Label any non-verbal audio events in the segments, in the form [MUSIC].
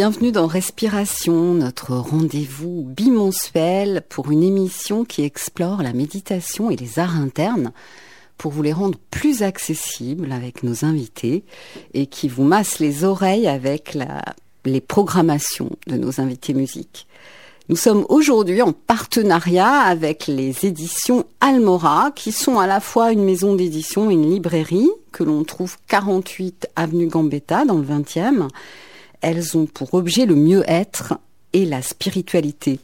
Bienvenue dans Respiration, notre rendez-vous bimensuel pour une émission qui explore la méditation et les arts internes pour vous les rendre plus accessibles avec nos invités et qui vous masse les oreilles avec les programmations de nos invités musiques. Nous sommes aujourd'hui en partenariat avec les éditions Almora, qui sont à la fois une maison d'édition et une librairie, que l'on trouve 48 avenue Gambetta dans le 20e, elles ont pour objet le mieux-être et la spiritualité.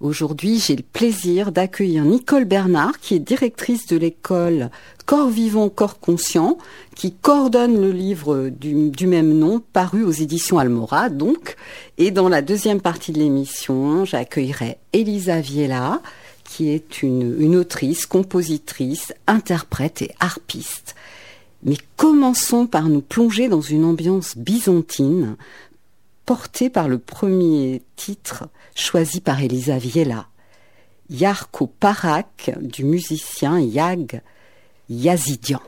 Aujourd'hui, j'ai le plaisir d'accueillir Nicole Bernard, qui est directrice de l'école Corps vivant, corps conscient, qui coordonne le livre du, même nom, paru aux éditions Almora, donc. Et dans la deuxième partie de l'émission, j'accueillerai Elisa Viella, qui est une, une autrice, compositrice, interprète et harpiste. Mais commençons par nous plonger dans une ambiance byzantine, portée par le premier titre choisi par Elisa Viella, Yarko Parak du musicien Yag Yazidian.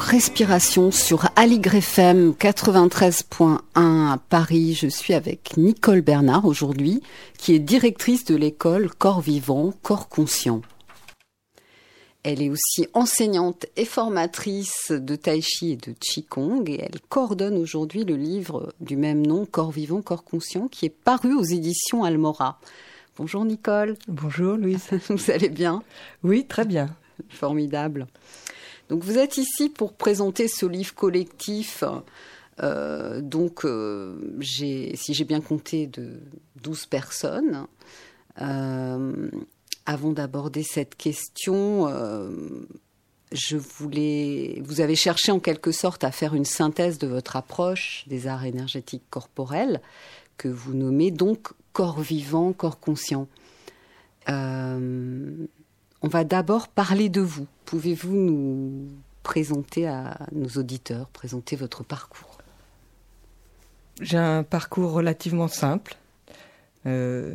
Respiration sur Aligre FM 93.1 à Paris. Je suis avec Nicole Bernard aujourd'hui, qui est directrice de l'école Corps Vivant, Corps Conscient. Elle est aussi enseignante et formatrice de Tai Chi et de Qigong et elle coordonne aujourd'hui le livre du même nom, Corps Vivant, Corps Conscient, qui est paru aux éditions Almora. Bonjour Nicole. Bonjour Louise. [LAUGHS] Vous allez bien? Oui, très bien. Formidable. Donc vous êtes ici pour présenter ce livre collectif. Euh, donc, euh, si j'ai bien compté, de 12 personnes. Euh, avant d'aborder cette question, je voulais. Vous avez cherché en quelque sorte à faire une synthèse de votre approche des arts énergétiques corporels, que vous nommez donc corps vivant, corps conscient. On va d'abord parler de vous. Pouvez-vous nous présenter à nos auditeurs, présenter votre parcours? J'ai un parcours relativement simple. Euh,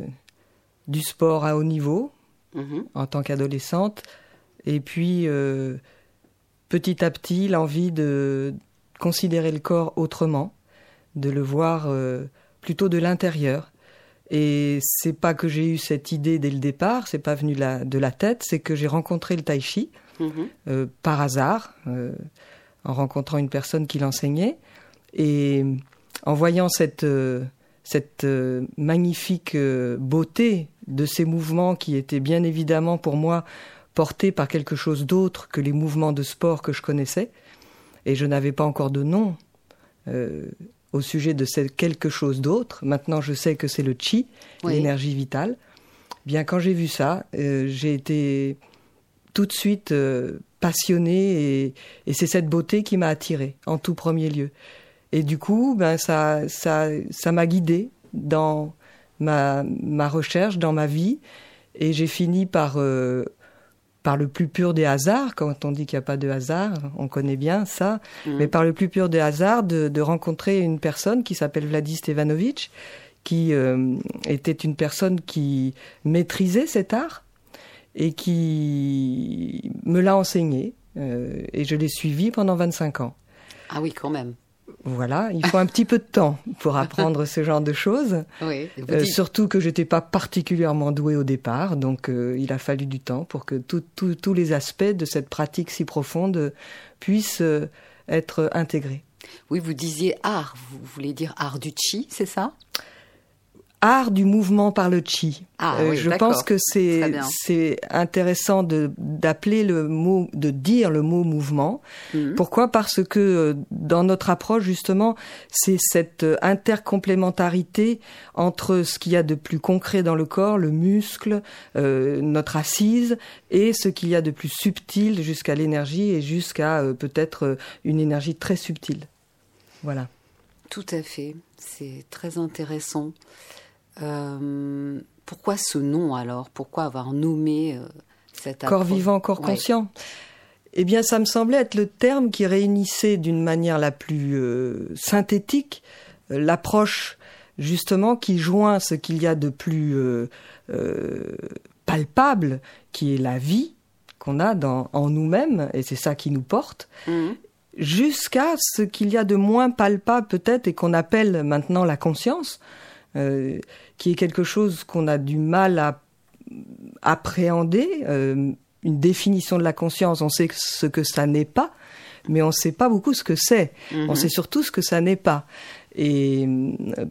du sport à haut niveau mhm. en tant qu'adolescente. Et puis, euh, petit à petit, l'envie de considérer le corps autrement, de le voir euh, plutôt de l'intérieur. Et c'est pas que j'ai eu cette idée dès le départ, c'est pas venu de la tête, c'est que j'ai rencontré le tai chi mhm. euh, par hasard, euh, en rencontrant une personne qui l'enseignait, et en voyant cette euh, cette magnifique beauté de ces mouvements qui étaient bien évidemment pour moi portés par quelque chose d'autre que les mouvements de sport que je connaissais, et je n'avais pas encore de nom au sujet de quelque chose d'autre. Maintenant, je sais que c'est le chi, l'énergie vitale. Bien, quand j'ai vu ça, euh, j'ai été tout de suite euh, passionné et, c'est cette beauté qui m'a attiré en tout premier lieu. Et du coup, ben ça, ça, ça m'a guidé dans ma, ma recherche, dans ma vie, et j'ai fini par euh, par le plus pur des hasards, quand on dit qu'il n'y a pas de hasard, on connaît bien ça, mm. mais par le plus pur des hasards, de, rencontrer une personne qui s'appelle Vladis Stevanovic, qui euh, était une personne qui maîtrisait cet art et qui me l'a enseigné. Euh, et je l'ai suivi pendant 25 ans. Ah oui, quand même. Voilà, il faut un petit peu de temps pour [LAUGHS] apprendre ce genre de choses. Oui, euh, surtout que j'étais pas particulièrement douée au départ, donc euh, il a fallu du temps pour que tous les aspects de cette pratique si profonde puissent euh, être intégrés. Oui, vous disiez art, vous voulez dire art du chi, c'est ça? Art du mouvement par le chi. Ah, euh, je pense que c'est c'est intéressant de d'appeler le mot de dire le mot mouvement. Mhm. Pourquoi? Parce que euh, dans notre approche justement, c'est cette euh, intercomplémentarité entre ce qu'il y a de plus concret dans le corps, le muscle, notre assise, et ce qu'il y a de plus subtil jusqu'à l'énergie et jusqu'à peut-être une énergie très subtile. Voilà. Tout à fait, c'est très intéressant. Euh, pourquoi ce nom alors? Pourquoi avoir nommé euh, cet Corps vivant, corps conscient. Eh bien, ça me semblait être le terme qui réunissait d'une manière la plus euh, synthétique l'approche justement qui joint ce qu'il y a de plus palpable, qui est la vie qu'on a dans, en nous-mêmes, et c'est ça qui nous porte, mmh. jusqu'à ce qu'il y a de moins palpable peut-être et qu'on appelle maintenant la conscience, euh, qui est quelque chose qu'on a du mal à appréhender. Euh, une définition de la conscience, on sait ce que ça n'est pas, mais on ne sait pas beaucoup ce que c'est. On mhm. sait surtout ce que ça n'est pas. Et euh,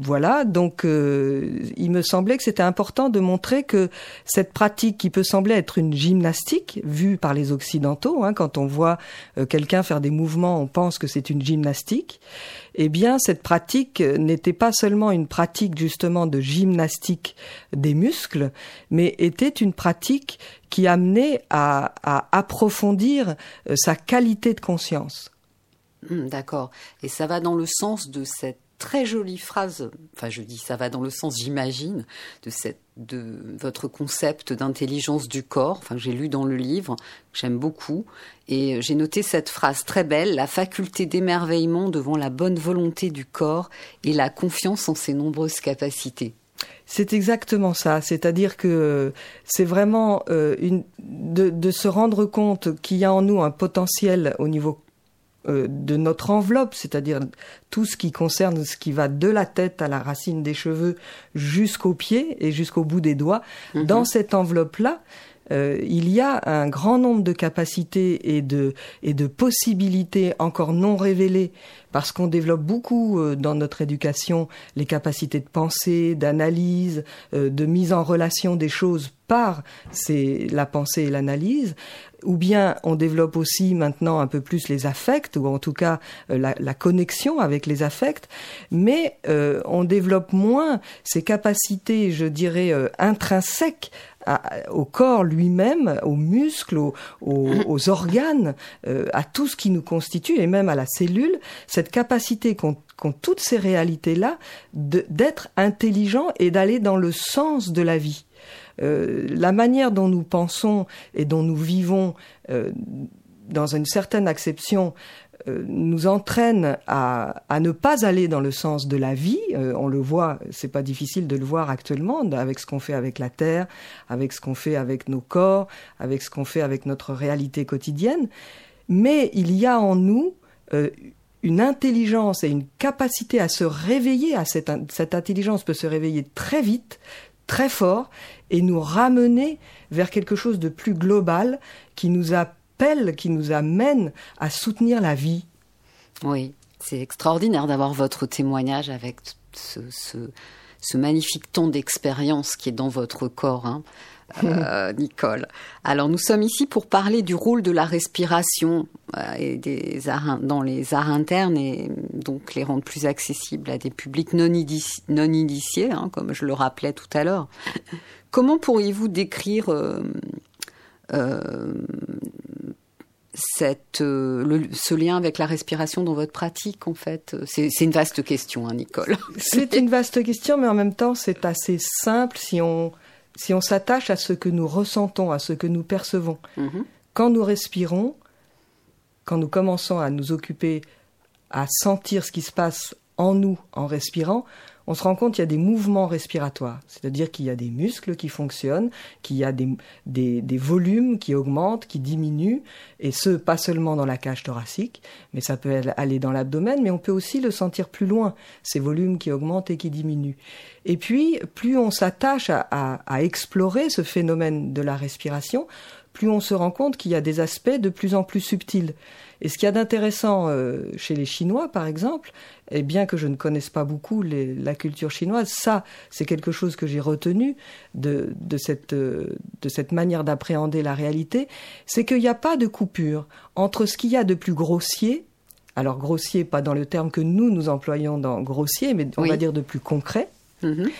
voilà, donc euh, il me semblait que c'était important de montrer que cette pratique qui peut sembler être une gymnastique, vue par les Occidentaux, hein, quand on voit euh, quelqu'un faire des mouvements, on pense que c'est une gymnastique, eh bien cette pratique n'était pas seulement une pratique justement de gymnastique des muscles, mais était une pratique qui amenait à, à approfondir euh, sa qualité de conscience. Hum, d'accord. Et ça va dans le sens de cette très jolie phrase, enfin je dis ça va dans le sens j'imagine de de votre concept d'intelligence du corps, enfin j'ai lu dans le livre, j'aime beaucoup et j'ai noté cette phrase très belle, la faculté d'émerveillement devant la bonne volonté du corps et la confiance en ses nombreuses capacités. C'est exactement ça. C'est-à-dire que c'est vraiment euh, une, de, de, se rendre compte qu'il y a en nous un potentiel au niveau de notre enveloppe, c'est-à-dire tout ce qui concerne ce qui va de la tête à la racine des cheveux jusqu'aux pieds et jusqu'au bout des doigts. Mhm. Dans cette enveloppe-là, euh, il y a un grand nombre de capacités et de, et de possibilités encore non révélées parce qu'on développe beaucoup euh, dans notre éducation les capacités de pensée, d'analyse, euh, de mise en relation des choses par la pensée et l'analyse, ou bien on développe aussi maintenant un peu plus les affects, ou en tout cas la, la connexion avec les affects, mais on développe moins ces capacités, je dirais, intrinsèques au corps lui-même, aux muscles, aux, organes, euh, à tout ce qui nous constitue et même à la cellule, cette capacité qu'ont toutes ces réalités-là d'être intelligent et d'aller dans le sens de la vie. Euh, la manière dont nous pensons et dont nous vivons euh, dans une certaine acception euh, nous entraîne à, ne pas aller dans le sens de la vie. On le voit, c'est pas difficile de le voir actuellement avec ce qu'on fait avec la terre, avec ce qu'on fait avec nos corps, avec ce qu'on fait avec notre réalité quotidienne. Mais il y a en nous une intelligence et une capacité à se réveiller. Cette intelligence peut se réveiller très vite, très fort, et nous ramener vers quelque chose de plus global qui nous a qui nous amène à soutenir la vie. Oui, c'est extraordinaire d'avoir votre témoignage avec ce, magnifique ton d'expérience qui est dans votre corps. Hein. [LAUGHS] Euh, Nicole. Alors nous sommes ici pour parler du rôle de la respiration euh, et des arts, dans les arts internes et donc les rendre plus accessibles à des publics non, initiés, hein, comme je le rappelais tout à l'heure. Comment pourriez-vous décrire euh, cette, euh, ce lien avec la respiration dans votre pratique, en fait? C'est une vaste question, hein, Nicole. C'est une vaste question, mais en même temps, c'est assez simple si on, si on s'attache à ce que nous ressentons, à ce que nous percevons. Mhm. Quand nous respirons, quand nous commençons à nous occuper, à sentir ce qui se passe en nous en respirant, on se rend compte qu'il y a des mouvements respiratoires, c'est-à-dire qu'il y a des muscles qui fonctionnent, qu'il y a des, volumes qui augmentent, qui diminuent, et ce, pas seulement dans la cage thoracique, mais ça peut aller dans l'abdomen, mais on peut aussi le sentir plus loin, ces volumes qui augmentent et qui diminuent. Et puis, plus on s'attache à explorer ce phénomène de la respiration, plus on se rend compte qu'il y a des aspects de plus en plus subtils. Et ce qu'il y a d'intéressant euh, chez les Chinois, par exemple, et bien que je ne connaisse pas beaucoup la culture chinoise, ça, c'est quelque chose que j'ai retenu de, de, cette, euh, de cette manière d'appréhender la réalité, c'est qu'il n'y a pas de coupure entre ce qu'il y a de plus grossier, alors grossier pas dans le terme que nous nous employons dans grossier, mais on va dire de plus concret, mm-hmm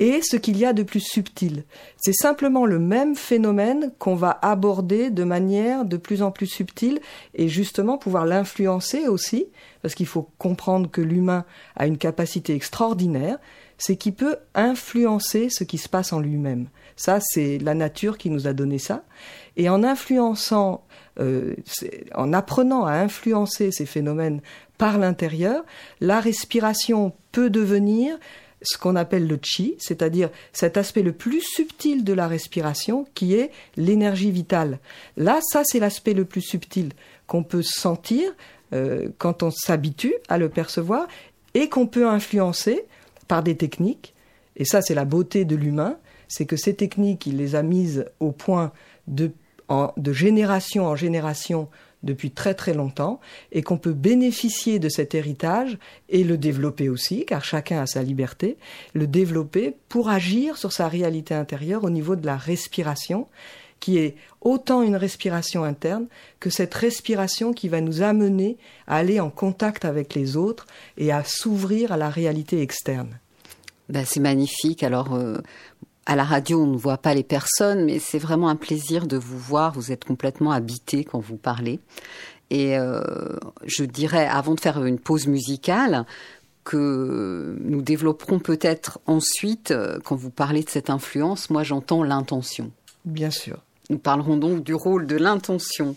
et ce qu'il y a de plus subtil. C'est simplement le même phénomène qu'on va aborder de manière de plus en plus subtile et justement pouvoir l'influencer aussi, parce qu'il faut comprendre que l'humain a une capacité extraordinaire, c'est qu'il peut influencer ce qui se passe en lui-même. Ça, c'est la nature qui nous a donné ça. Et en influençant, euh, en apprenant à influencer ces phénomènes par l'intérieur, la respiration peut devenir ce qu'on appelle le chi, c'est-à-dire cet aspect le plus subtil de la respiration qui est l'énergie vitale. Là, ça c'est l'aspect le plus subtil qu'on peut sentir euh, quand on s'habitue à le percevoir et qu'on peut influencer par des techniques. Et ça c'est la beauté de l'humain, c'est que ces techniques, il les a mises au point de, de génération en génération depuis très très longtemps et qu'on peut bénéficier de cet héritage et le développer aussi, car chacun a sa liberté, le développer pour agir sur sa réalité intérieure au niveau de la respiration, qui est autant une respiration interne que cette respiration qui va nous amener à aller en contact avec les autres et à s'ouvrir à la réalité externe. Ben, c'est magnifique. Alors, euh, à la radio, on ne voit pas les personnes, mais c'est vraiment un plaisir de vous voir. Vous êtes complètement habité quand vous parlez. Et euh, je dirais, avant de faire une pause musicale, que nous développerons peut-être ensuite, euh, quand vous parlez de cette influence, moi j'entends l'intention. Bien sûr. Nous parlerons donc du rôle de l'intention.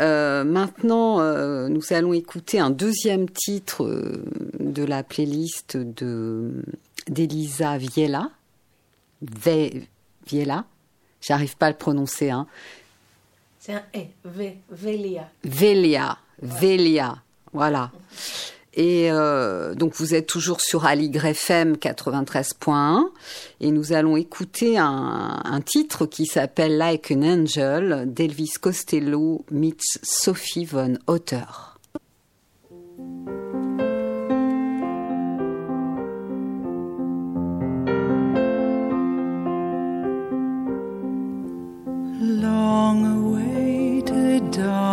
Euh, maintenant, nous allons écouter un deuxième titre de la playlist de d'Elisa Viella. Viella. J'arrive pas à le prononcer. Hein. C'est un E. V, Velia. Velia. Velia. Voilà. Et euh, donc vous êtes toujours sur Aligre FM 93.1 et nous allons écouter un, un titre qui s'appelle Like an Angel d'Elvis Costello meets Sophie von Otter.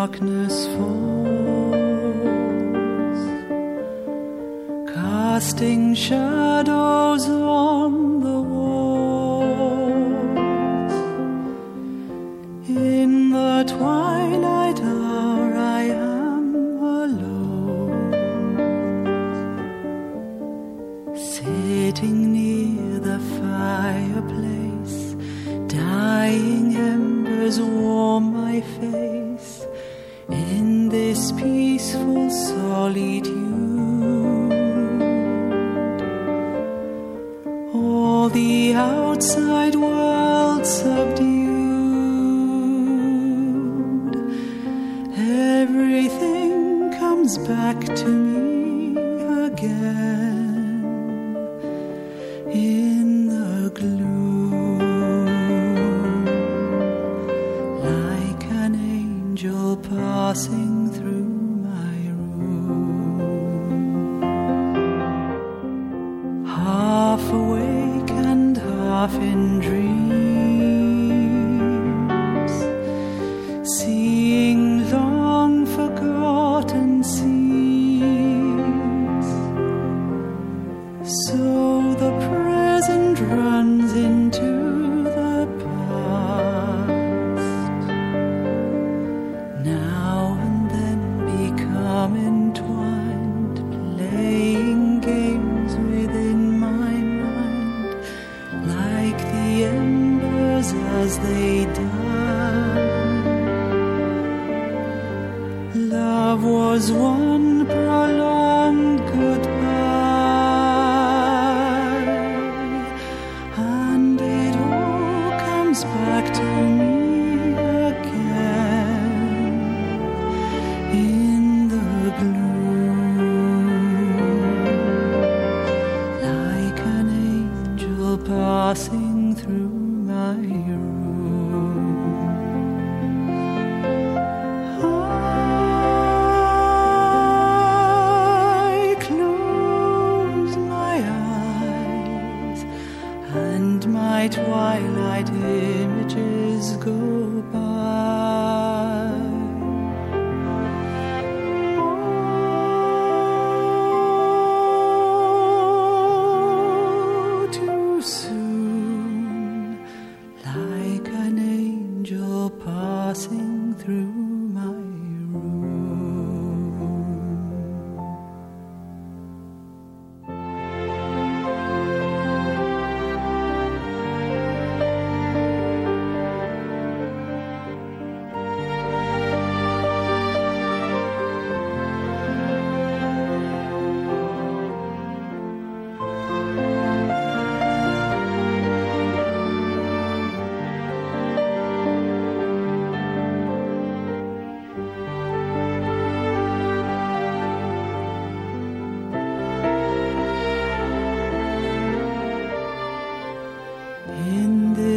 Darkness falls, casting shadows on the walls. In the twilight hour, I am alone, sitting near the fireplace, dying embers warm my face outside world subdued. Everything comes back to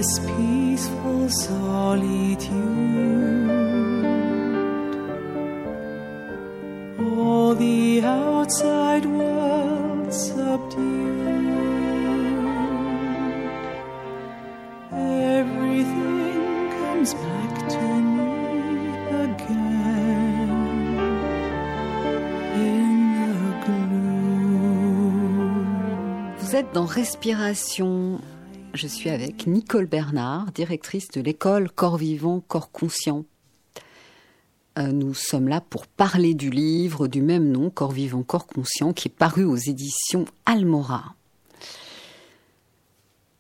this peaceful solitude. All the outside world subdued. Everything comes back to me again in the gloom. Vous êtes dans Respiration. Je suis avec Nicole Bernard, directrice de l'école Corps Vivant, Corps Conscient. Euh, nous sommes là pour parler du livre du même nom, Corps Vivant, Corps Conscient, qui est paru aux éditions Almora.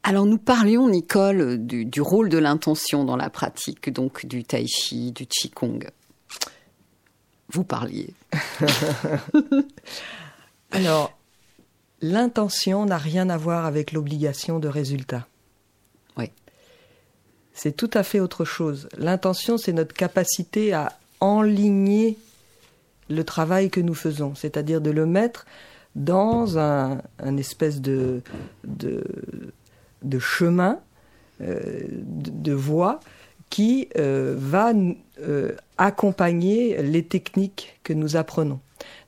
Alors nous parlions, Nicole, du, du rôle de l'intention dans la pratique, donc du tai chi, du qigong. Vous parliez. [LAUGHS] [LAUGHS] Alors, l'intention n'a rien à voir avec l'obligation de résultat. Oui. C'est tout à fait autre chose. L'intention, c'est notre capacité à enligner le travail que nous faisons, c'est-à-dire de le mettre dans un, espèce de, de, chemin, euh, de, voie qui euh, va euh, accompagner les techniques que nous apprenons.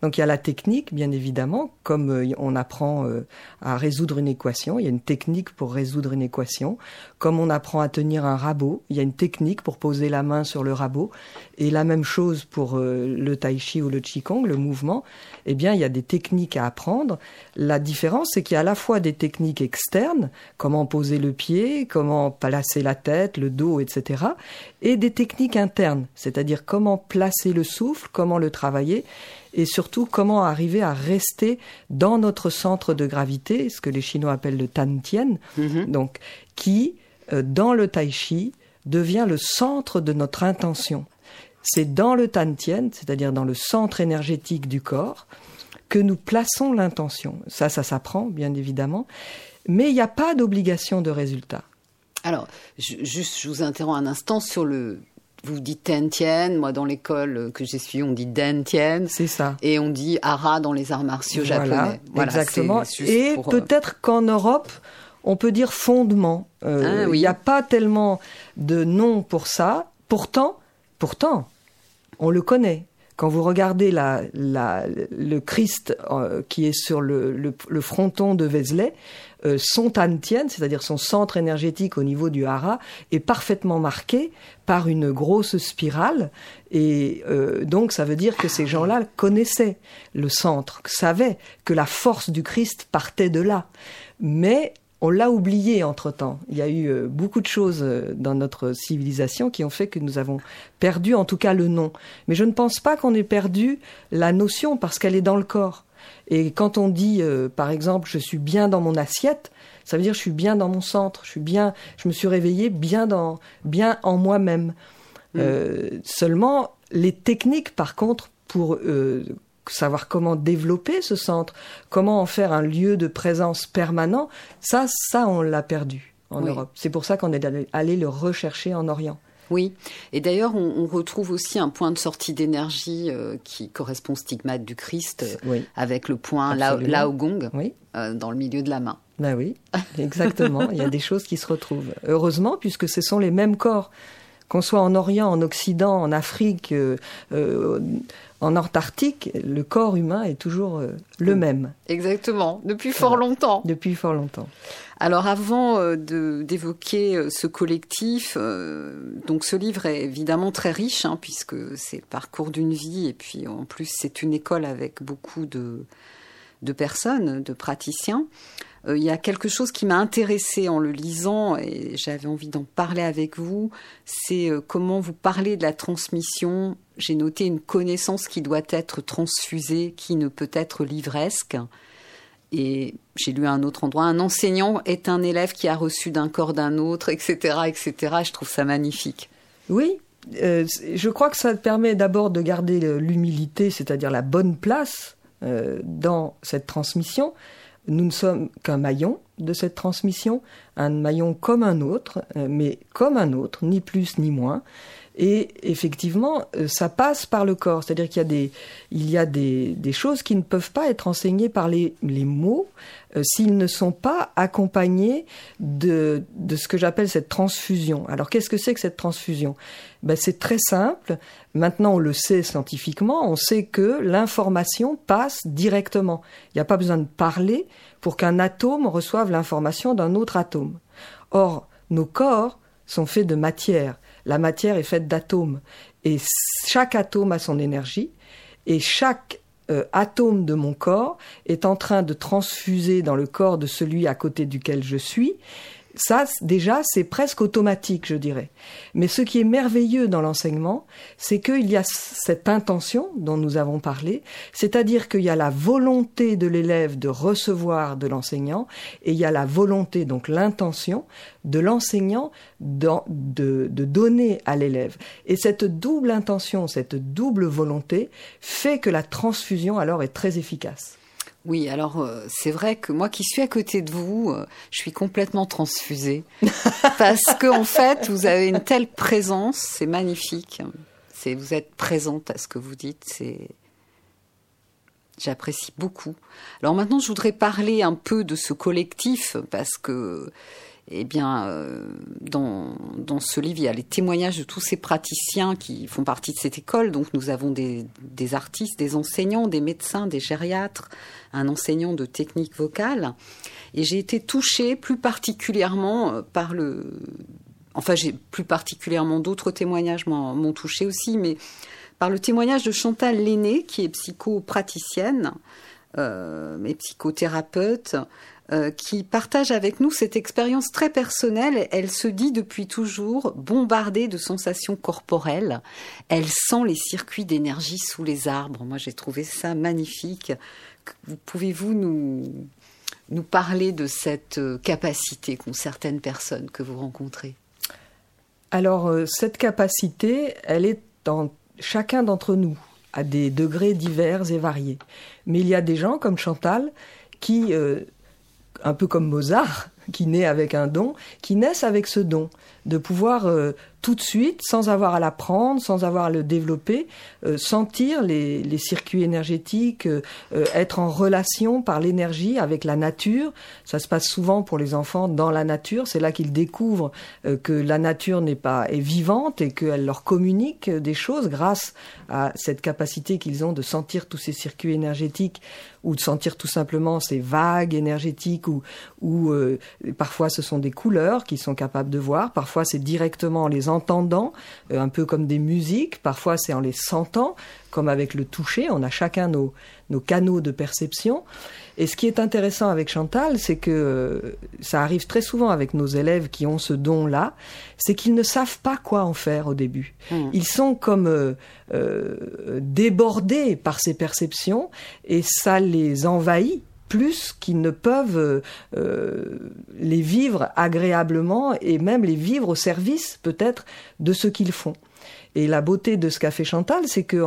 Donc il y a la technique, bien évidemment, comme euh, on apprend euh, à résoudre une équation, il y a une technique pour résoudre une équation, comme on apprend à tenir un rabot, il y a une technique pour poser la main sur le rabot, et la même chose pour euh, le tai chi ou le qigong, le mouvement, eh bien il y a des techniques à apprendre. La différence, c'est qu'il y a à la fois des techniques externes, comment poser le pied, comment placer la tête, le dos, etc., et des techniques internes, c'est-à-dire comment placer le souffle, comment le travailler, et surtout comment arriver à rester dans notre centre de gravité, ce que les Chinois appellent le Tan Tien, mhm. donc qui, euh, dans le Tai Chi, devient le centre de notre intention. C'est dans le Tan Tien, c'est-à-dire dans le centre énergétique du corps, que nous plaçons l'intention. Ça, ça s'apprend, bien évidemment, mais il n'y a pas d'obligation de résultat. Alors, juste, je vous interromps un instant sur le vous dites Tien Moi, dans l'école que j'ai suivie, on dit Den C'est ça. Et on dit Ara dans les arts martiaux japonais. Voilà, exactement. Et euh, peut-être qu'en Europe, on peut dire fondement. Euh, ah il n'y a pas tellement de nom pour ça. Pourtant, pourtant, on le connaît. Quand vous regardez le Christ euh, qui est sur le, fronton de Vézelay, euh, son Tantien, c'est-à-dire son centre énergétique au niveau du hara, est parfaitement marqué par une grosse spirale. Et euh, donc ça veut dire que ces gens-là connaissaient le centre, savaient que la force du Christ partait de là. Mais on l'a oublié entre-temps. Il y a eu euh, beaucoup de choses euh, dans notre civilisation qui ont fait que nous avons perdu en tout cas le nom. Mais je ne pense pas qu'on ait perdu la notion parce qu'elle est dans le corps. Et quand on dit, euh, par exemple, je suis bien dans mon assiette, ça veut dire je suis bien dans mon centre, je suis bien, je me suis réveillé bien dans, bien en moi-même. Mm. seulement, les techniques, par contre, pour savoir comment développer ce centre, comment en faire un lieu de présence permanent, ça, ça, on l'a perdu en Europe. C'est pour ça qu'on est allé, le rechercher en Orient. Oui, et d'ailleurs, on, retrouve aussi un point de sortie d'énergie euh, qui correspond au stigmate du Christ, euh, avec le point Lao, Gong euh, dans le milieu de la main. Ben oui, exactement. Il y a des choses qui se retrouvent. Heureusement, puisque ce sont les mêmes corps qu'on soit en Orient, en Occident, en Afrique, euh, euh, en Antarctique, le corps humain est toujours euh, le même. Exactement, depuis fort longtemps. Depuis fort longtemps. Alors avant d'évoquer ce collectif, donc ce livre est évidemment très riche hein, puisque c'est le parcours d'une vie et puis en plus c'est une école avec beaucoup de, de personnes, de praticiens. Euh, il y a quelque chose qui m'a intéressé en le lisant et j'avais envie d'en parler avec vous. C'est euh, comment vous parlez de la transmission. J'ai noté une connaissance qui doit être transfusée, qui ne peut être livresque. Et j'ai lu à un autre endroit, un enseignant est un élève qui a reçu d'un corps d'un autre, etc., etc. Je trouve ça magnifique. Oui, euh, je crois que ça permet d'abord de garder l'humilité, c'est-à-dire la bonne place dans cette transmission, nous ne sommes qu'un maillon de cette transmission, un maillon comme un autre, euh, mais comme un autre, ni plus ni moins. Et effectivement, euh, ça passe par le corps, c'est-à-dire qu'il y a des, il y a des, des, choses qui ne peuvent pas être enseignées par les, les mots euh, s'ils ne sont pas accompagnés de, de ce que j'appelle cette transfusion. Alors qu'est-ce que c'est que cette transfusion? Ben, C'est très simple. Maintenant, on le sait scientifiquement, on sait que l'information passe directement. Il n'y a pas besoin de parler pour qu'un atome reçoive l'information d'un autre atome. Or, nos corps sont faits de matière. La matière est faite d'atomes. Et chaque atome a son énergie. Et chaque euh, atome de mon corps est en train de transfuser dans le corps de celui à côté duquel je suis ça, déjà, c'est presque automatique, je dirais. Mais ce qui est merveilleux dans l'enseignement, c'est qu'il y a cette intention dont nous avons parlé, c'est-à-dire qu'il y a la volonté de l'élève de recevoir de l'enseignant, et il y a la volonté, donc l'intention, de l'enseignant de, donner à l'élève. Et cette double intention, cette double volonté, fait que la transfusion alors est très efficace. Oui, alors euh, c'est vrai que moi qui suis à côté de vous, euh, je suis complètement transfusée [LAUGHS] parce que en fait, vous avez une telle présence, c'est magnifique. C'est vous êtes présente à ce que vous dites, c'est j'apprécie beaucoup. Alors maintenant, je voudrais parler un peu de ce collectif parce que eh bien, euh, dans, dans ce livre, il y a les témoignages de tous ces praticiens qui font partie de cette école. Donc, nous avons des, des artistes, des enseignants, des médecins, des gériatres, un enseignant de technique vocale. Et j'ai été touchée plus particulièrement euh, par le... Enfin, j'ai plus particulièrement d'autres témoignages m'ont touché aussi, mais par le témoignage de Chantal Lenné, qui est psychopraticienne euh, et psychothérapeute, euh, qui partage avec nous cette expérience très personnelle. Elle se dit depuis toujours bombardée de sensations corporelles. Elle sent les circuits d'énergie sous les arbres. Moi, j'ai trouvé ça magnifique. Pouvez-vous nous, nous parler de cette euh, capacité qu'ont certaines personnes que vous rencontrez? Alors, euh, cette capacité, elle est dans chacun d'entre nous, à des degrés divers et variés. Mais il y a des gens comme Chantal qui un peu comme Mozart, qui naît avec un don, qui naissent avec ce don de pouvoir euh, tout de suite, sans avoir à l'apprendre, sans avoir à le développer, euh, sentir les, les, circuits énergétiques, euh, être en relation par l'énergie avec la nature. Ça se passe souvent pour les enfants dans la nature. C'est là qu'ils découvrent que la nature n'est pas est vivante et qu'elle leur communique des choses grâce à cette capacité qu'ils ont de sentir tous ces circuits énergétiques ou de sentir tout simplement ces vagues énergétiques ou, ou parfois ce sont des couleurs qu'ils sont capables de voir, parfois c'est directement en les entendant, euh, un peu comme des musiques, parfois c'est en les sentant, comme avec le toucher, on a chacun nos, nos canaux de perception. Et ce qui est intéressant avec Chantal, c'est que euh, ça arrive très souvent avec nos élèves qui ont ce don-là, c'est qu'ils ne savent pas quoi en faire au début. Mmh. Ils sont comme euh, euh, débordés par ces perceptions et ça les envahit plus qu'ils ne peuvent euh, les vivre agréablement et même les vivre au service peut-être de ce qu'ils font. Et la beauté de ce qu'a fait Chantal, c'est que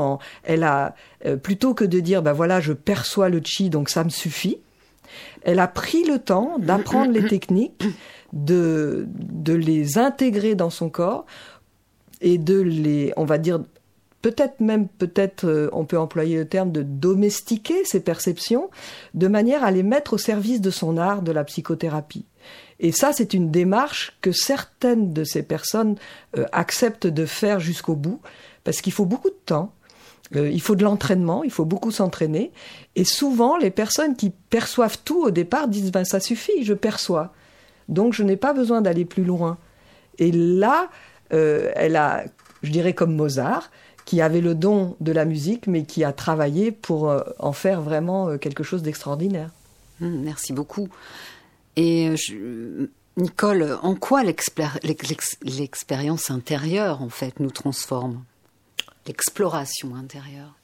elle a euh, plutôt que de dire ben voilà je perçois le chi donc ça me suffit, elle a pris le temps d'apprendre les techniques, de de les intégrer dans son corps et de les on va dire peut-être même, peut-être euh, on peut employer le terme de domestiquer ses perceptions de manière à les mettre au service de son art, de la psychothérapie. Et ça, c'est une démarche que certaines de ces personnes euh, acceptent de faire jusqu'au bout, parce qu'il faut beaucoup de temps, euh, il faut de l'entraînement, il faut beaucoup s'entraîner, et souvent les personnes qui perçoivent tout au départ disent ben ça suffit, je perçois, donc je n'ai pas besoin d'aller plus loin. Et là, elle a, je dirais comme Mozart, qui avait le don de la musique, mais qui a travaillé pour euh, en faire vraiment euh, quelque chose d'extraordinaire. Mmh, merci beaucoup. Et je, Nicole, en quoi l'expérience intérieure, en fait, nous transforme? L'exploration intérieure?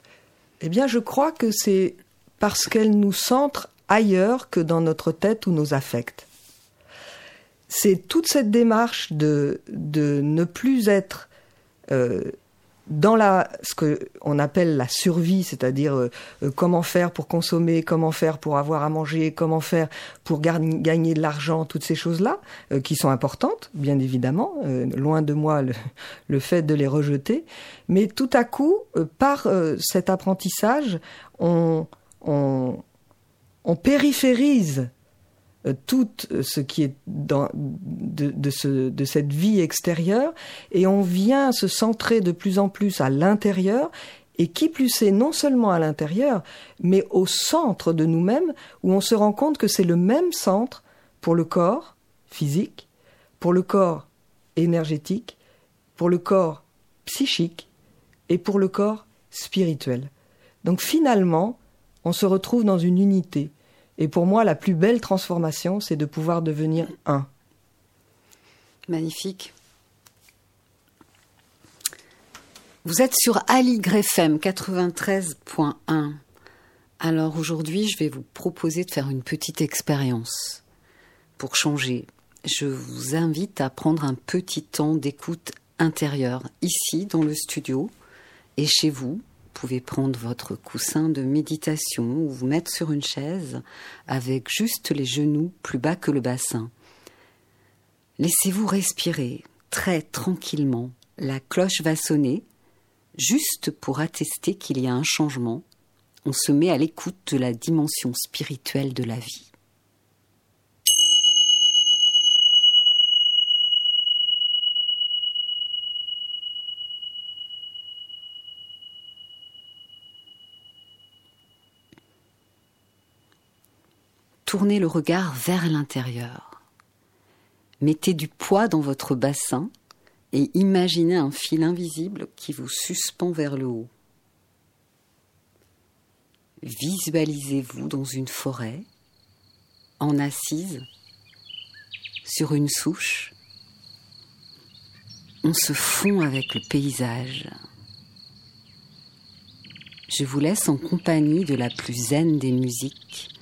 Eh bien, je crois que c'est parce qu'elle nous centre ailleurs que dans notre tête ou nos affects. C'est toute cette démarche de, de ne plus être euh, dans la ce que on appelle la survie, c'est-à-dire euh, euh, comment faire pour consommer, comment faire pour avoir à manger, comment faire pour gagner de l'argent, toutes ces choses-là euh, qui sont importantes, bien évidemment, loin de moi le, [LAUGHS] le, fait de les rejeter, mais tout à coup par cet apprentissage, on, on, on périphérise euh, tout euh, ce qui est de, de cette vie extérieure et on vient se centrer de plus en plus à l'intérieur et qui plus est non seulement à l'intérieur mais au centre de nous-mêmes où on se rend compte que c'est le même centre pour le corps physique, pour le corps énergétique, pour le corps psychique et pour le corps spirituel. Donc finalement, on se retrouve dans une unité et pour moi, la plus belle transformation, c'est de pouvoir devenir un. Magnifique. Vous êtes sur Ali FM 93.1. Alors aujourd'hui, je vais vous proposer de faire une petite expérience pour changer. Je vous invite à prendre un petit temps d'écoute intérieure, ici dans le studio et chez vous, pouvez prendre votre coussin de méditation ou vous mettre sur une chaise avec juste les genoux plus bas que le bassin. Laissez-vous respirer très tranquillement. La cloche va sonner, juste pour attester qu'il y a un changement. On se met à l'écoute de la dimension spirituelle de la vie. Tournez le regard vers l'intérieur. Mettez du poids dans votre bassin et imaginez un fil invisible qui vous suspend vers le haut. Visualisez-vous dans une forêt, en assise, sur une souche. On se fond avec le paysage. Je vous laisse en compagnie de la plus zen des musiques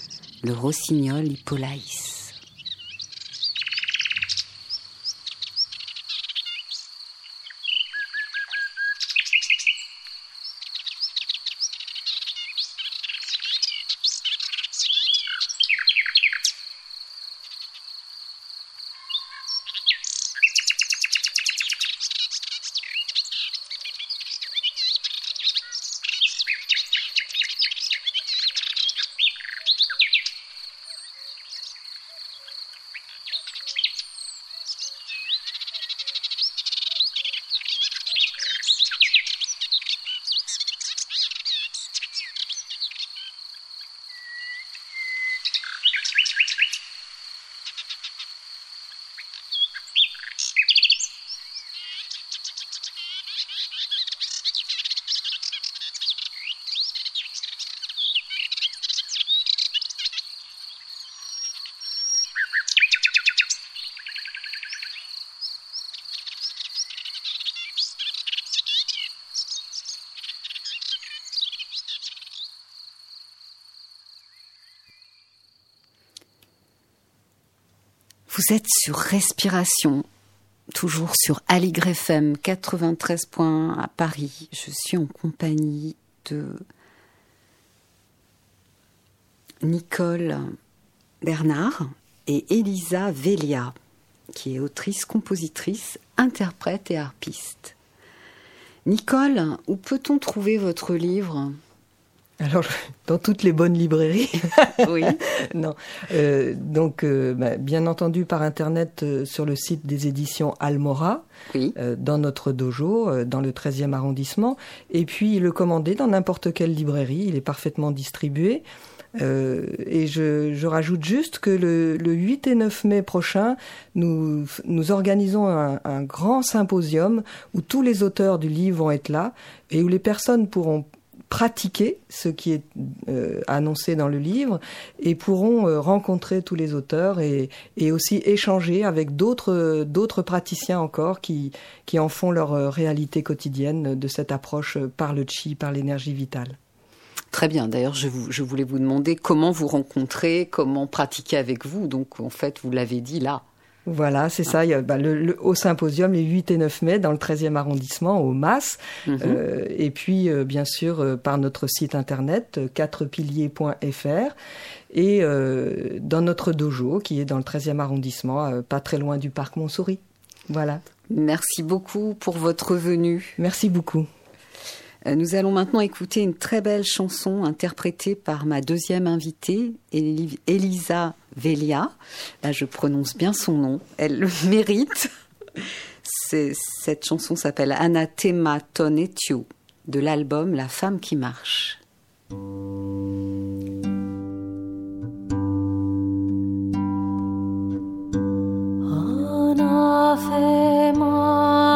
le rossignol Hippolaïs. Vous êtes sur Respiration, toujours sur Aligre FM 93 points à Paris. Je suis en compagnie de Nicole Bernard et Elisa Velia, qui est autrice, compositrice, interprète et harpiste. Nicole, où peut-on trouver votre livre? Alors, [LAUGHS] dans toutes les bonnes librairies. [LAUGHS] oui. [LAUGHS] non. Euh, donc, euh, bah, bien entendu, par Internet, euh, sur le site des éditions Almora, oui. dans notre dojo, dans le 13e arrondissement. Et puis, le commander dans n'importe quelle librairie. Il est parfaitement distribué. et je, je, rajoute juste que le, le, 8 et 9 mai prochain, nous, nous organisons un, un grand symposium où tous les auteurs du livre vont être là et où les personnes pourront pratiquer ce qui est euh, annoncé dans le livre et pourront euh, rencontrer tous les auteurs et, aussi échanger avec d'autres praticiens encore qui qui en font leur euh, réalité quotidienne de cette approche par le chi, par l'énergie vitale. Très bien. D'ailleurs, je, je voulais vous demander comment vous rencontrer, comment pratiquer avec vous. Donc, en fait, vous l'avez dit là. Voilà, c'est ça. Il y a bah, le, le, au symposium les 8 et 9 mai dans le 13e arrondissement, au MAS. Mhm. Euh, et puis, euh, bien sûr, euh, par notre site internet, 4piliers.fr. Et euh, dans notre dojo, qui est dans le 13e arrondissement, euh, pas très loin du parc Montsouris. Voilà. Merci beaucoup pour votre venue. Merci beaucoup. Euh, Nous allons maintenant écouter une très belle chanson interprétée par ma deuxième invitée, Eli- Elisa Velia. Là, je prononce bien son nom. Elle le [LAUGHS] mérite. Cette chanson s'appelle Anathema Tonetio de l'album La femme qui marche. Anathematon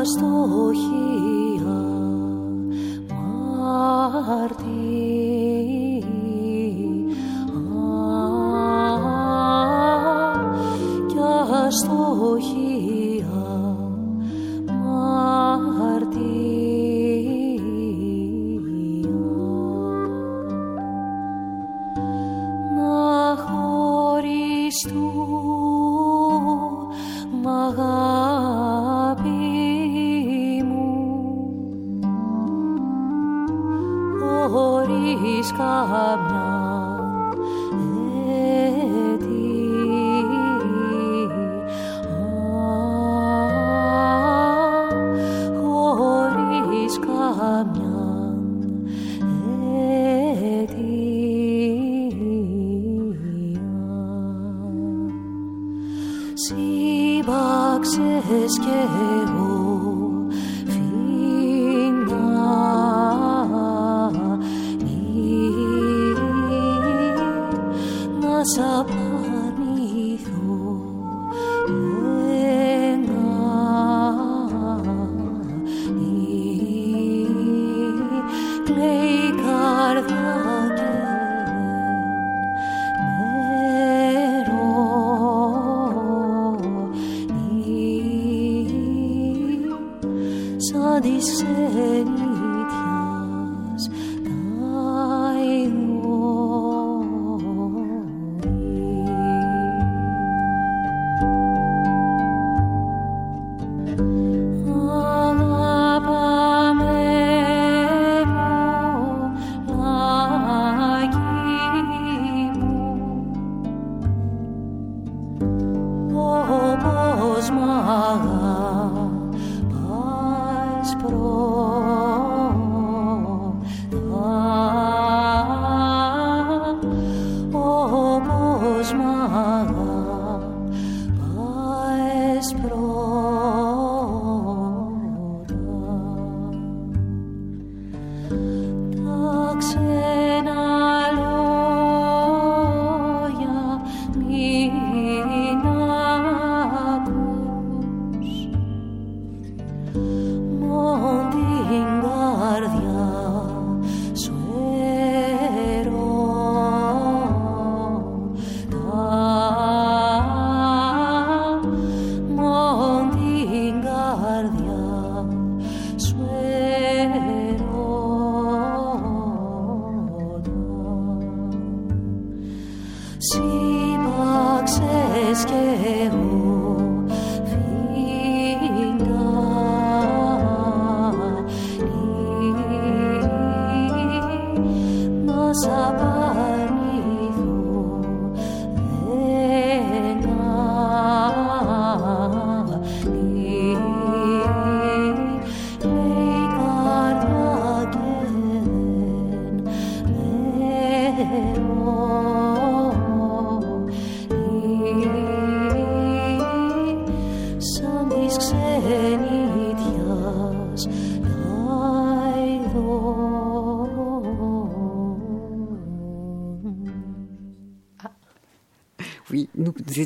αστοχία μάρτυρα. Κι αστοχία και εγώ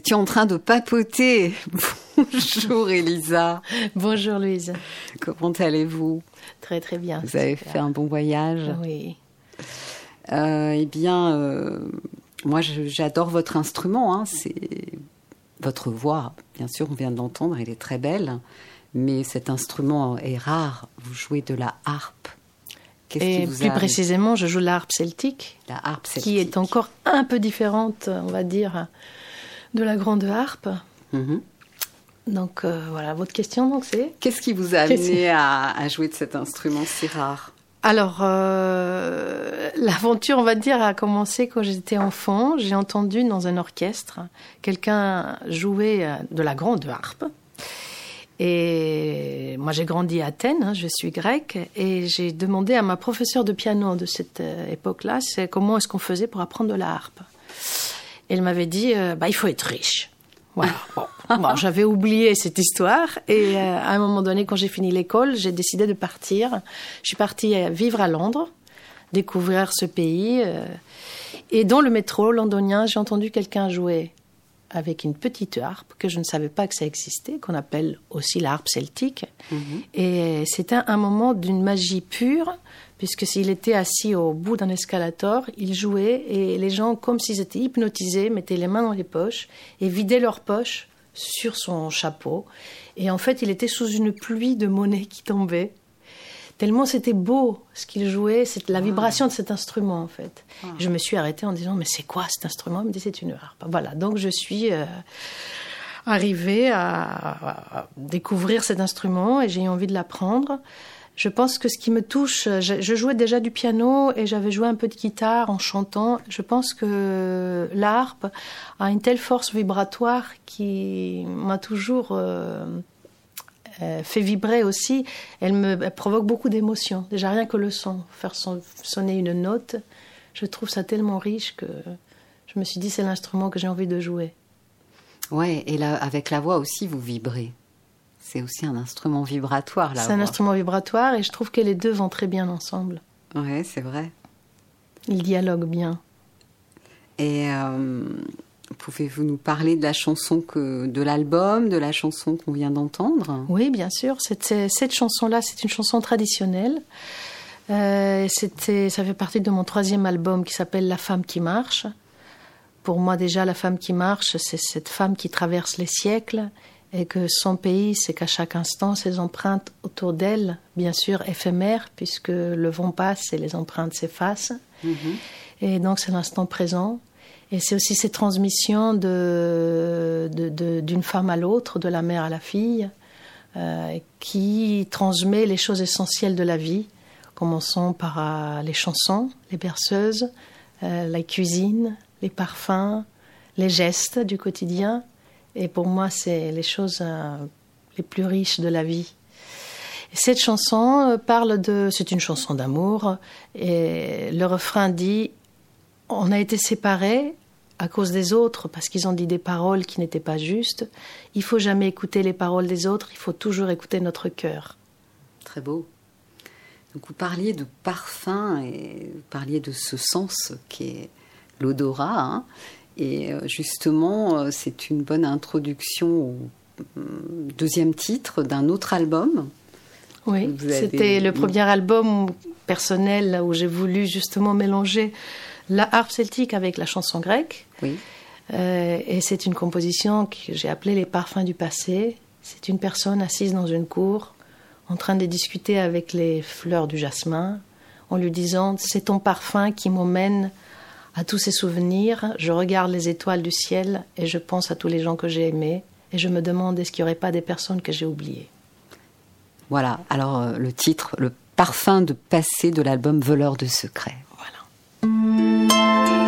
étions en train de papoter. [LAUGHS] Bonjour Elisa, Bonjour Louise. comment allez-vous? Très très bien. Vous avez super. fait un bon voyage? Oui. Euh, Eh bien, euh, moi j'adore votre instrument, hein, c'est votre voix. Bien sûr, on vient de l'entendre, elle est très belle, mais cet instrument est rare. Vous jouez de la harpe. Et plus précisément, je joue la harpe celtique, La harpe qui est celtique. encore un peu différente, on va dire, de la grande harpe. Mhm. Donc euh, voilà, votre question, donc c'est Qu'est-ce qui vous a amené à, à jouer de cet instrument si rare? Alors, euh, l'aventure, on va dire, a commencé quand j'étais enfant. J'ai entendu dans un orchestre quelqu'un jouer euh, de la grande harpe. Et moi, j'ai grandi à Athènes, hein, je suis grecque, et j'ai demandé à ma professeure de piano de cette époque-là, c'est comment est-ce qu'on faisait pour apprendre de la harpe. Elle m'avait dit, euh, bah, il faut être riche. Voilà. [LAUGHS] Bon, Bon, j'avais oublié cette histoire et euh, à un moment donné, quand j'ai fini l'école, j'ai décidé de partir. Je suis partie euh, vivre à Londres, découvrir ce pays. euh, et dans le métro londonien, j'ai entendu quelqu'un jouer avec une petite harpe que je ne savais pas que ça existait, qu'on appelle aussi la harpe celtique. Et c'était un moment d'une magie pure, puisque s'il était assis au bout d'un escalator, il jouait et les gens, comme s'ils étaient hypnotisés, mettaient les mains dans les poches et vidaient leurs poches sur son chapeau. Et en fait, il était sous une pluie de monnaie qui tombait. Tellement c'était beau ce qu'il jouait, c'est la vibration de cet instrument en fait. Je me suis arrêtée en disant mais c'est quoi cet instrument? Il me dit c'est une harpe. Voilà, donc je suis euh, arrivée à, à découvrir cet instrument et j'ai eu envie de l'apprendre. Je pense que ce qui me touche, je, je jouais déjà du piano et j'avais joué un peu de guitare en chantant. Je pense que l'harpe a une telle force vibratoire qui m'a toujours euh, euh, fait vibrer aussi. Elle me provoque beaucoup d'émotions. Déjà rien que le son, faire son- sonner une note, je trouve ça tellement riche que je me suis dit c'est l'instrument que j'ai envie de jouer. Ouais, et là, avec la voix aussi, vous vibrez. C'est aussi un instrument vibratoire, la C'est un instrument vibratoire et je trouve que les deux vont très bien ensemble. Ouais, c'est vrai. Ils dialoguent bien. Et euh, pouvez-vous nous parler de la chanson que, de l'album, de la chanson qu'on vient d'entendre? Oui, bien sûr. Cette, chanson-là, c'est une chanson traditionnelle. Euh, c'était, ça fait partie de mon troisième album qui s'appelle La femme qui marche. Pour moi, déjà, la femme qui marche, c'est cette femme qui traverse les siècles et que son pays, c'est qu'à chaque instant, ses empreintes autour d'elle, bien sûr éphémères, puisque le vent passe et les empreintes s'effacent. Et donc, c'est l'instant présent. Et c'est aussi cette transmission de, de- de- d'une femme à l'autre, de la mère à la fille, euh, qui transmet les choses essentielles de la vie. Commençons par euh, les chansons, les berceuses, euh, la cuisine, les parfums, les gestes du quotidien. Et pour moi, c'est les choses euh, les plus riches de la vie. Et cette chanson euh, parle de. C'est une chanson d'amour. Et le refrain dit On a été séparés à cause des autres parce qu'ils ont dit des paroles qui n'étaient pas justes. Il faut jamais écouter les paroles des autres, il faut toujours écouter notre cœur. Très beau. Donc vous parliez de parfum et vous parliez de ce sens qui est l'odorat. hein. Et euh, justement, euh, c'est une bonne introduction au hum, deuxième titre d'un autre album. Oui, avez- c'était le premier album personnel où j'ai voulu justement mélanger la harpe celtique avec la chanson grecque. Oui. Euh, et c'est une composition que j'ai appelée Les parfums du passé. C'est une personne assise dans une cour, en train de discuter avec les fleurs du jasmin, en lui disant C'est ton parfum qui m'emmène à tous ces souvenirs. Je regarde les étoiles du ciel et je pense à tous les gens que j'ai aimés. Et je me demande est-ce qu'il n'y aurait pas des personnes que j'ai oubliées. Voilà. Alors euh, le titre, le parfum de passé de l'album Voleur de secrets. Voilà.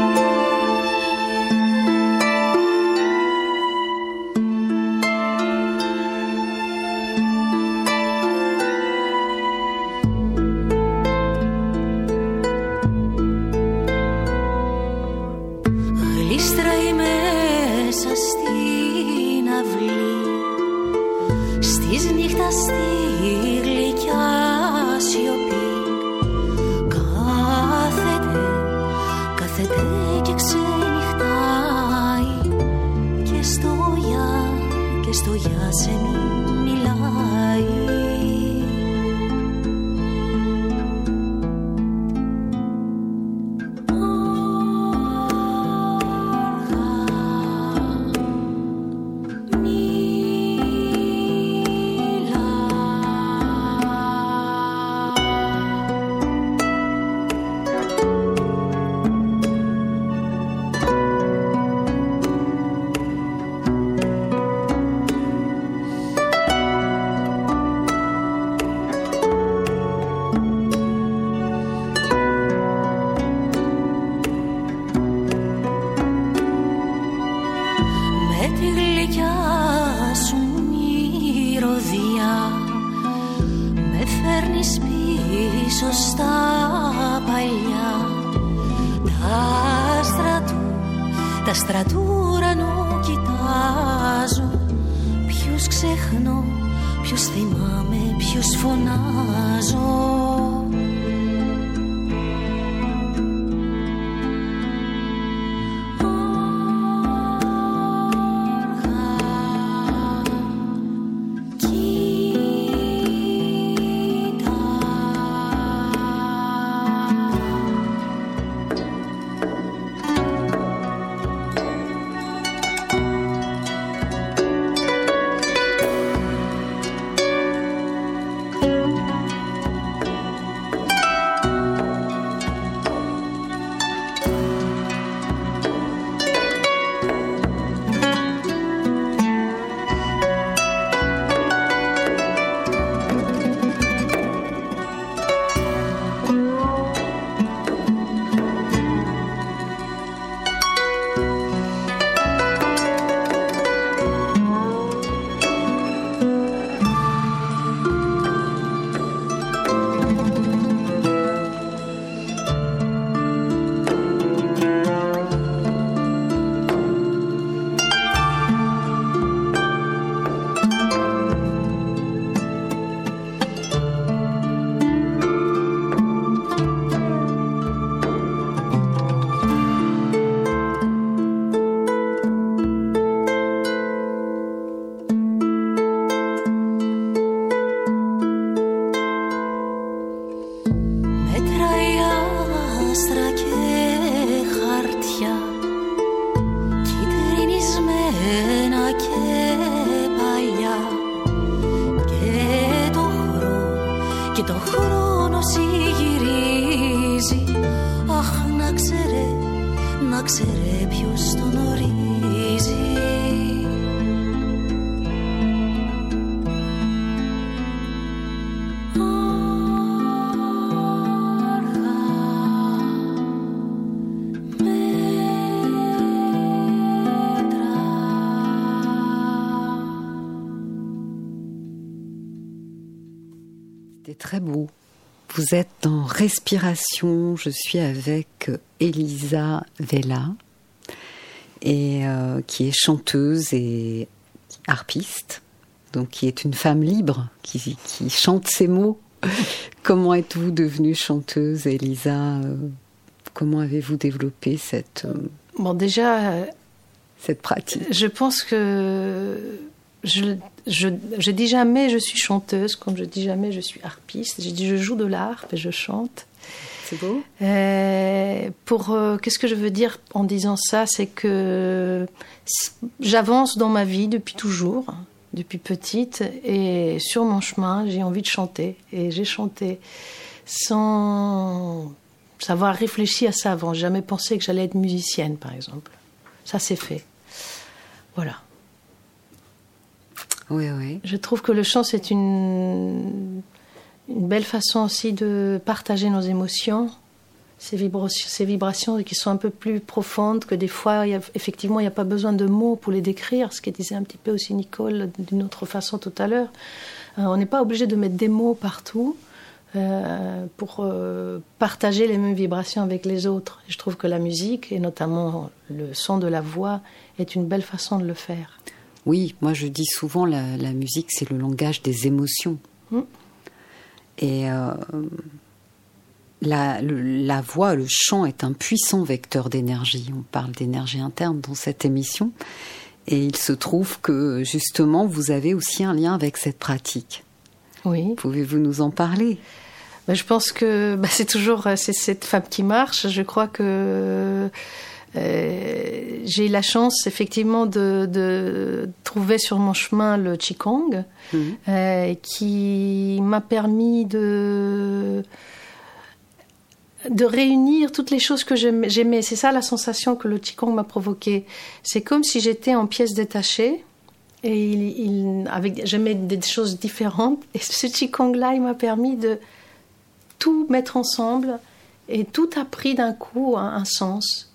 Très beau. Vous êtes en respiration. Je suis avec Elisa Vella, et, euh, qui est chanteuse et harpiste, donc qui est une femme libre, qui, qui chante ses mots. [LAUGHS] Comment êtes-vous devenue chanteuse, Elisa? Euh, Comment avez-vous développé cette, euh, Bon, déjà, euh, cette pratique? je pense que je, je, je dis jamais je suis chanteuse, comme je dis jamais je suis harpiste. J'ai dit je joue de l'harpe et je chante. C'est beau Euh, pour euh, qu'est-ce que je veux dire en disant ça, c'est que j'avance dans ma vie depuis toujours, depuis petite, et sur mon chemin, j'ai envie de chanter, et j'ai chanté sans savoir réfléchir à ça avant. Jamais pensé que j'allais être musicienne, par exemple. Ça c'est fait. Voilà. Je trouve que le chant, c'est une, belle façon aussi de partager nos émotions, ces vibrations, qui sont un peu plus profondes, que des fois, effectivement, il n'y a pas besoin de mots pour les décrire, ce que disait un petit peu aussi Nicole d'une autre façon tout à l'heure. Euh, on n'est pas obligé de mettre des mots partout. euh, pour euh, partager les mêmes vibrations avec les autres. Je trouve que la musique, et notamment le son de la voix, est une belle façon de le faire. Oui, moi je dis souvent la, la musique c'est le langage des émotions. Mm. Et euh, la, le- la voix, le chant est un puissant vecteur d'énergie. On parle d'énergie interne dans cette émission. Et il se trouve que justement vous avez aussi un lien avec cette pratique. Oui. Pouvez-vous nous en parler? Ben, je pense que ben, c'est toujours euh, c'est cette femme qui marche. Je crois que euh, j'ai eu la chance effectivement de, de trouver sur mon chemin le qigong, euh, qui m'a permis de de réunir toutes les choses que j'aimais. C'est ça la sensation que le qigong m'a provoqué. C'est comme si j'étais en pièces détachées. Et il, il- avec, j'aimais des choses différentes. Et ce qigong-là, il m'a permis de tout mettre ensemble et tout a pris d'un coup un, un sens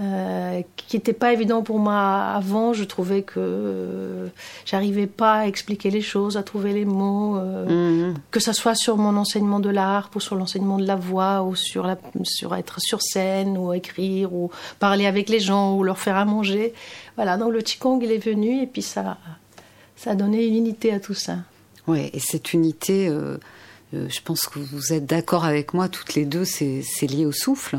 euh, qui n'était pas évident pour moi avant. Je trouvais que euh, j'arrivais pas à expliquer les choses, à trouver les mots, euh, Mhm. que ça soit sur mon enseignement de l'art, ou sur l'enseignement de la voix, ou sur, la, sur être sur scène, ou écrire, ou parler avec les gens, ou leur faire à manger. Voilà, donc le Qigong, il est venu et puis ça, ça a donné une unité à tout ça. Ouais, et cette unité, euh, euh, je pense que vous êtes d'accord avec moi, toutes les deux, c'est c'est lié au souffle.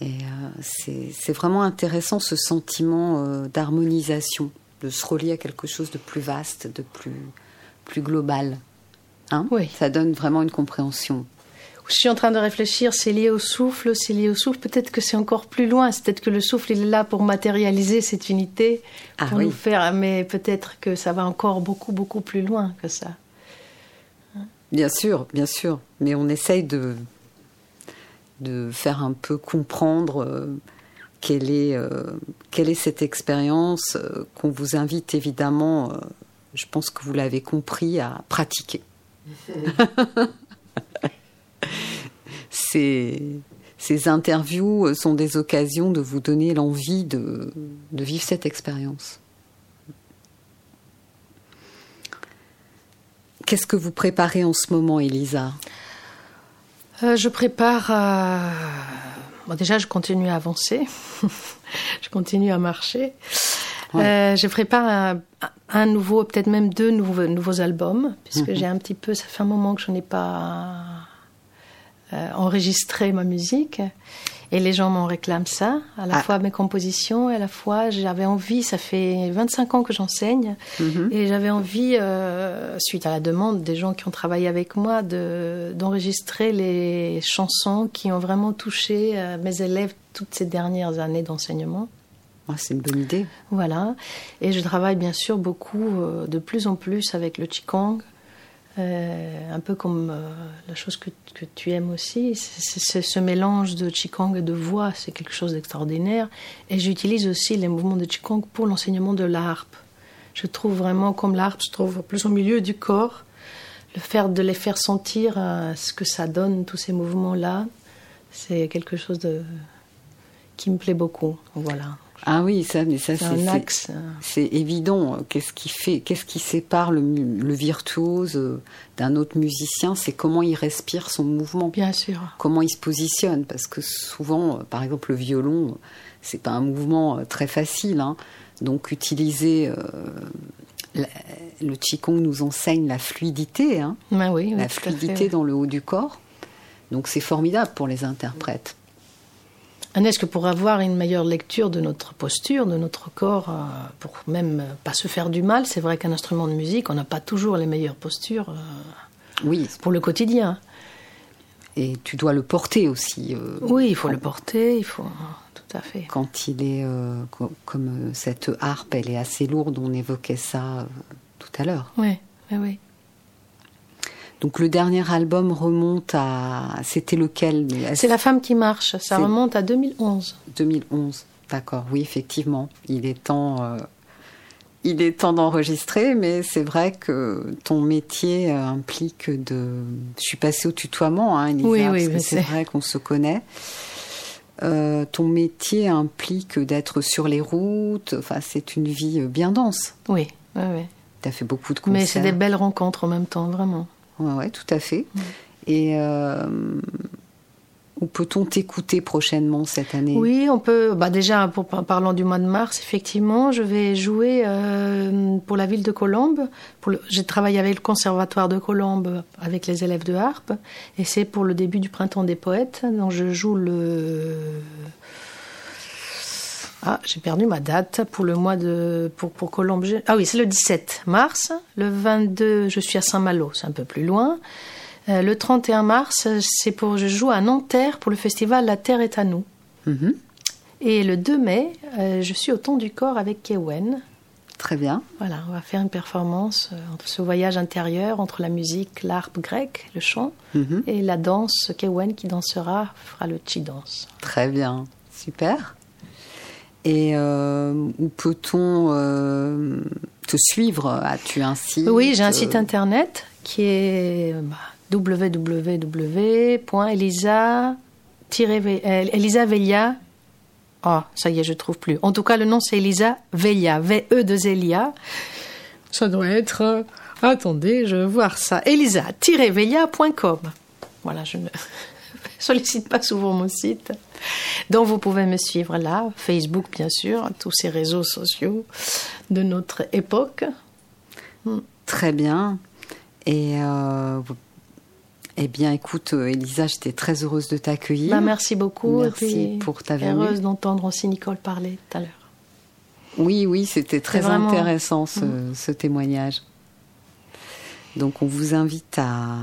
Et euh, c'est vraiment intéressant ce sentiment euh, d'harmonisation, de se relier à quelque chose de plus vaste, de plus, plus global. Hein? Oui. Ça donne vraiment une compréhension. Je suis en train de réfléchir, c'est lié au souffle, c'est lié au souffle. Peut-être que c'est encore plus loin. C'est peut-être que le souffle il est là pour matérialiser cette unité, Ah pour oui. nous faire. Mais peut-être que ça va encore beaucoup, beaucoup plus loin que ça. Bien sûr, bien sûr. Mais on essaye de, de faire un peu comprendre euh, quelle, est, euh, quelle est cette expérience euh, qu'on vous invite évidemment, je pense que vous l'avez compris, à pratiquer. [LAUGHS] ces, ces interviews sont des occasions de vous donner l'envie de, de vivre cette expérience. Qu'est-ce que vous préparez en ce moment, Elisa? Euh, je prépare. à- Bon, déjà, je continue à avancer. [LAUGHS] je continue à marcher. Euh, je prépare un, un nouveau, peut-être même deux nouveaux, nouveaux albums, puisque j'ai un petit peu. Ça fait un moment que je n'ai pas euh, enregistré ma musique. Et les gens m'en réclament ça, à la Ah. fois mes compositions, et à la fois j'avais envie, ça fait 25 ans que j'enseigne, Mhm. et j'avais envie, euh, suite à la demande des gens qui ont travaillé avec moi, de- d'enregistrer les chansons qui ont vraiment touché euh, mes élèves toutes ces dernières années d'enseignement. Ah, c'est une bonne idée. Voilà. Et je travaille bien sûr beaucoup, euh, de plus en plus avec le Qigong. Euh, un peu comme euh, la chose que, tu aimes aussi, c'est ce mélange de Qigong et de voix, c'est quelque chose d'extraordinaire. Et j'utilise aussi les mouvements de Qigong pour l'enseignement de la harpe. Je trouve vraiment, comme la harpe se trouve plus au milieu du corps, le faire de les faire sentir euh, ce que ça donne, tous ces mouvements-là, c'est quelque chose qui me plaît beaucoup. Voilà. Ah oui, ça, mais ça, C'est c'est évident. Qu'est-ce qui fait, qu'est-ce qui sépare le, virtuose euh, d'un autre musicien C'est comment il respire son mouvement, Bien sûr. comment il se positionne. Parce que souvent, euh, par exemple, le violon, euh, c'est pas un mouvement très facile. hein. Donc, utiliser euh, la- le qigong nous enseigne la fluidité, hein, oui, oui, la fluidité dans le haut du corps. Donc, c'est formidable pour les interprètes. N'est-ce que pour avoir une meilleure lecture de notre posture, de notre corps, euh, pour même pas se faire du mal, c'est vrai qu'un instrument de musique, on n'a pas toujours les meilleures postures euh, Oui, pour le quotidien. et tu dois le porter aussi. euh, Oui, il faut le porter, il faut. Tout à fait. quand il est euh, co- comme cette harpe, elle est assez lourde. On évoquait ça tout à l'heure. Oui, oui, oui. Donc le dernier album remonte à c'était lequel? C'est La femme qui marche, ça remonte à 2011. 2011. D'accord. Oui, effectivement. Il est temps. euh, il est temps d'enregistrer, mais c'est vrai que ton métier euh, implique de. Je suis passée au tutoiement, hein, Elisa, Oui, oui, parce que mais c'est vrai qu'on se connaît. Euh, ton métier implique d'être sur les routes. Enfin, c'est une vie bien dense. Oui, oui, oui. Tu as fait beaucoup de concerts. Mais c'est des belles rencontres en même temps, vraiment. Ouais, ouais, tout à fait. Et euh, où peut-on t'écouter prochainement cette année? Oui, on peut. Bah déjà, pour, en parlant du mois de mars, effectivement, je vais jouer euh, pour la ville de Colombes. J'ai travaillé avec le conservatoire de Colombes avec les élèves de harpe, et c'est pour le début du printemps des poètes. Donc je joue le. Ah, j'ai perdu ma date pour le mois de pour pour Colombes. J'ai- Ah oui, c'est le 17 mars. Le 22, je suis à Saint-Malo, c'est un peu plus loin. Euh, le 31 mars, c'est pour je joue à Nanterre pour le festival La Terre est à nous. Mhm. Et le 2 mai, euh, je suis au Ton du Corps avec Kewen. Très bien. Voilà, on va faire une performance euh, entre ce voyage intérieur entre la musique, l'harpe grecque, le chant, Mhm. et la danse. Kewen qui dansera fera le chi dance. Très bien. Super. Et euh, où peut-on euh, te suivre? As-tu un site? Oui, j'ai un site internet qui est euh, bah, www.elisa Velia. Oh, ça y est, je trouve plus. En tout cas, le nom c'est Elisa Velia, V-E de Zélia. Ça doit être. euh, attendez, je vais voir ça. Elisa-velia.com. Voilà, je ne [LAUGHS] sollicite pas souvent mon site. Donc vous pouvez me suivre là, Facebook bien sûr, tous ces réseaux sociaux de notre époque. Très bien. Et euh, eh bien, écoute, Elisa, j'étais très heureuse de t'accueillir. Bah, merci beaucoup. Merci pour ta venue. Heureuse d'entendre aussi Nicole parler tout à l'heure. Oui, oui, c'était très vraiment- intéressant ce, Mm. ce témoignage. Donc, on vous invite à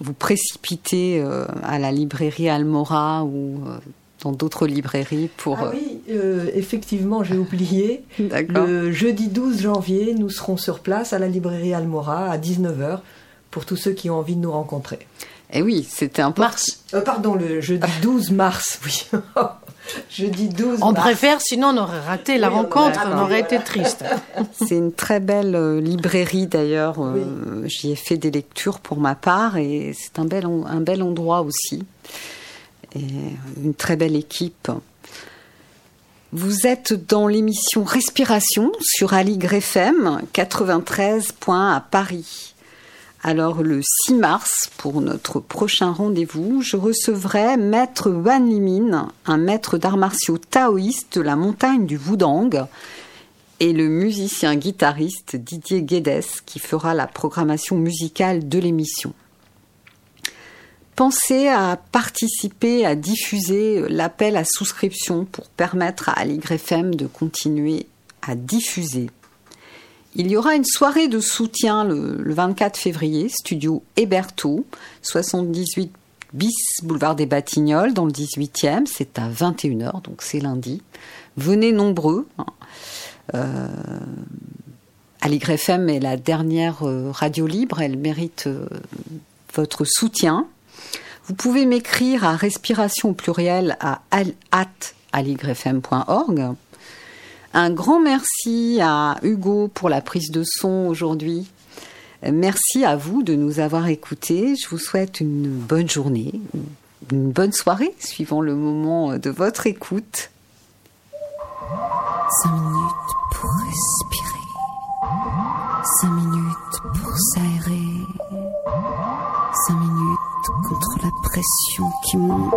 vous précipiter euh, à la librairie Almora ou euh, dans d'autres librairies pour. Ah oui, euh, effectivement, j'ai oublié. [LAUGHS] D'accord. Le jeudi 12 janvier, nous serons sur place à la librairie Almora à 19h pour tous ceux qui ont envie de nous rencontrer. Eh oui, c'était important. Mars. Euh, pardon, le jeudi 12 mars, oui. [LAUGHS] jeudi 12 On mars. préfère, sinon on aurait raté la Oui, on rencontre, aurait on aurait été triste. [LAUGHS] C'est une très belle euh, librairie d'ailleurs. euh, J'y ai fait des lectures pour ma part et c'est un bel, un bel endroit aussi. Et une très belle équipe. Vous êtes dans l'émission Respiration sur Aligre FM 93 à Paris. Alors le 6 mars, pour notre prochain rendez-vous, je recevrai Maître Wan Limin, un maître d'arts martiaux taoïste de la montagne du Wudang, et le musicien guitariste Didier Guedes qui fera la programmation musicale de l'émission. pensez à participer, à diffuser l'appel à souscription pour permettre à FM de continuer à diffuser. Il y aura une soirée de soutien le, 24 février, studio Héberto, 78 bis boulevard des Batignolles dans le 18e. C'est à 21h, donc c'est lundi. Venez nombreux. Hein. Euh, Aligre FM est la dernière euh, radio libre, elle mérite euh, votre soutien. Vous pouvez m'écrire à respiration pluriel à aligrefm.org. Un grand merci à Hugo pour la prise de son aujourd'hui. Merci à vous de nous avoir écoutés. Je vous souhaite une bonne journée, une bonne soirée, suivant le moment de votre écoute. Cinq minutes pour respirer. Cinq minutes pour s'aérer. Cinq minutes contre la pression qui monte.